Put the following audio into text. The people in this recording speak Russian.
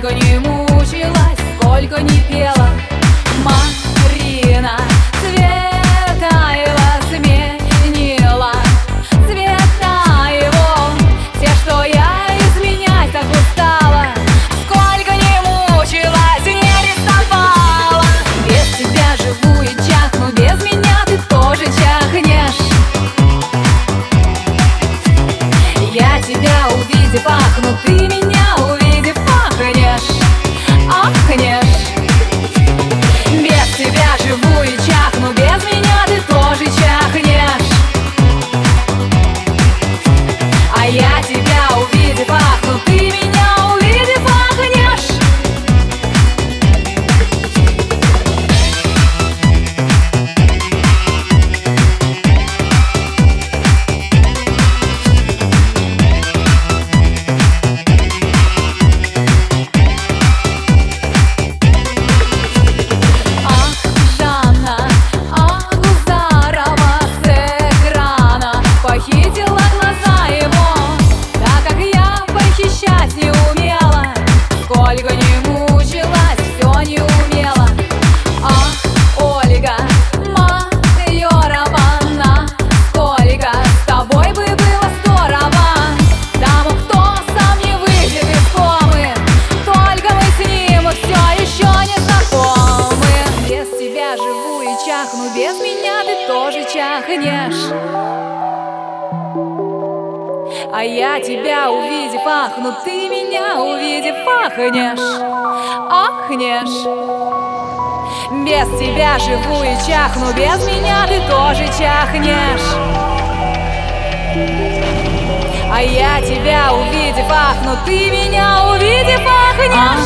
Сколько не мучилась, сколько не пела Пахнешь, А я тебя увидев пахну, ты меня увидев пахнешь, Ахнешь. Без тебя живу и чахну, без меня ты тоже чахнешь. А я тебя увидев пахну, ты меня увидев пахнешь.